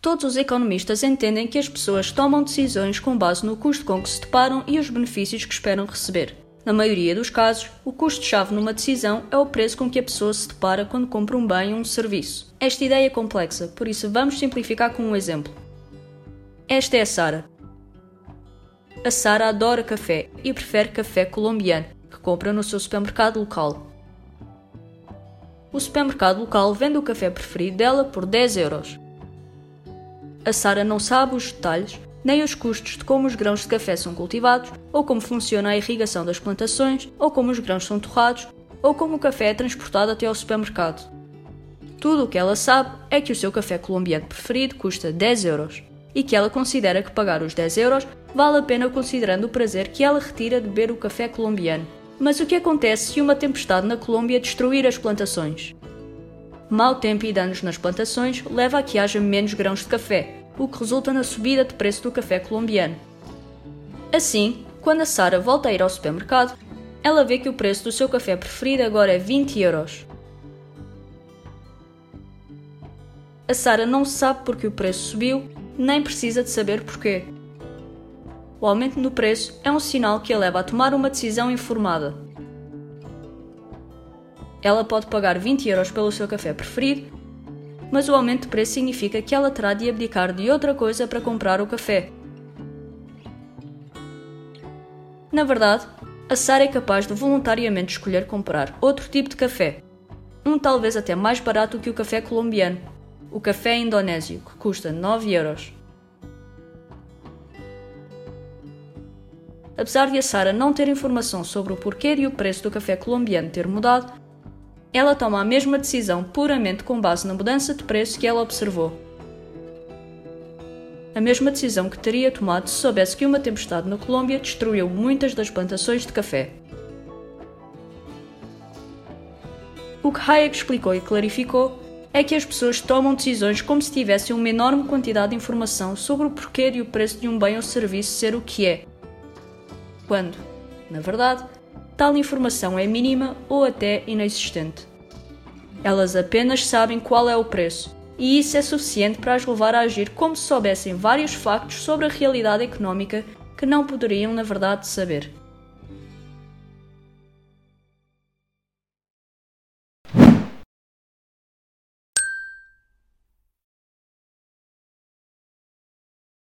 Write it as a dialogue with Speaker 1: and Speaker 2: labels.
Speaker 1: Todos os economistas entendem que as pessoas tomam decisões com base no custo com que se deparam e os benefícios que esperam receber. Na maioria dos casos, o custo-chave numa decisão é o preço com que a pessoa se depara quando compra um bem ou um serviço. Esta ideia é complexa, por isso vamos simplificar com um exemplo. Esta é a Sara. A Sara adora café e prefere café colombiano, que compra no seu supermercado local. O supermercado local vende o café preferido dela por 10 euros. A Sara não sabe os detalhes, nem os custos de como os grãos de café são cultivados, ou como funciona a irrigação das plantações, ou como os grãos são torrados, ou como o café é transportado até ao supermercado. Tudo o que ela sabe é que o seu café colombiano preferido custa 10 euros e que ela considera que pagar os 10 euros vale a pena considerando o prazer que ela retira de beber o café colombiano. Mas o que acontece se uma tempestade na Colômbia destruir as plantações? Mau tempo e danos nas plantações leva a que haja menos grãos de café, o que resulta na subida de preço do café colombiano. Assim, quando a Sara volta a ir ao supermercado, ela vê que o preço do seu café preferido agora é 20 euros. A Sara não sabe porque o preço subiu, nem precisa de saber porquê. O aumento no preço é um sinal que a leva a tomar uma decisão informada. Ela pode pagar 20 euros pelo seu café preferido, mas o aumento de preço significa que ela terá de abdicar de outra coisa para comprar o café. Na verdade, a Sara é capaz de voluntariamente escolher comprar outro tipo de café, um talvez até mais barato que o café colombiano, o café indonésio, que custa 9 euros. Apesar de a Sara não ter informação sobre o porquê e o preço do café colombiano ter mudado, ela toma a mesma decisão puramente com base na mudança de preço que ela observou. A mesma decisão que teria tomado se soubesse que uma tempestade na Colômbia destruiu muitas das plantações de café. O que Hayek explicou e clarificou é que as pessoas tomam decisões como se tivessem uma enorme quantidade de informação sobre o porquê e o preço de um bem ou serviço ser o que é, quando, na verdade, tal informação é mínima ou até inexistente. Elas apenas sabem qual é o preço, e isso é suficiente para as levar a agir como se soubessem vários factos sobre a realidade económica que não poderiam, na verdade, saber.